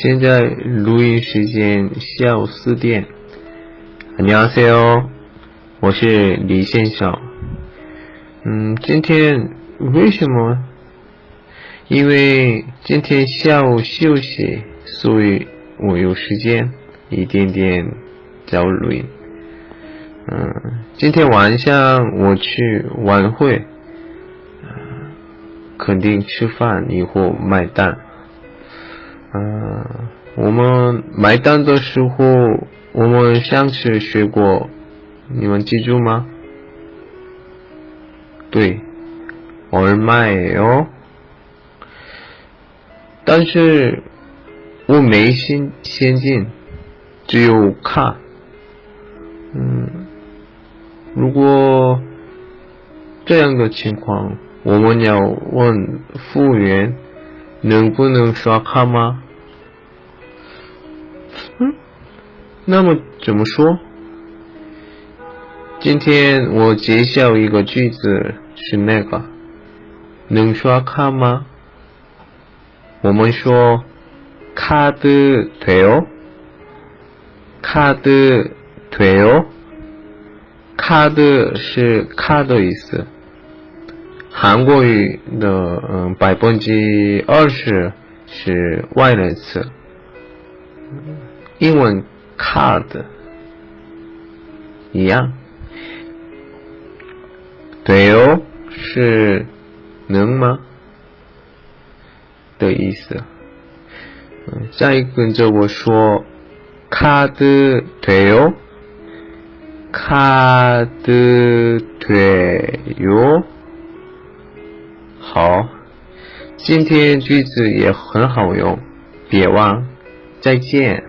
现在录音时间下午四点，你好，C O，我是李先生。嗯，今天为什么？因为今天下午休息，所以我有时间一点点找录音。嗯，今天晚上我去晚会，肯定吃饭以后买单。嗯，我们买单的时候，我们上次学过，你们记住吗？对，얼마예 요？ 但是我没现现金，只有卡。嗯，如果这样的情况，我们要问服务员。 能不能刷卡吗？嗯，那么怎么说？今天我介绍一个句子是那个，能刷卡吗？我们说卡的돼 요？ 卡的돼 요？ 卡的是卡的意思。 韩国语的嗯百分之二十是外来词，英文 card 一样，对哦，是能吗的意思。再跟着我说，卡的对哦，卡的对哟。好，今天句子也很好用，别忘，再见。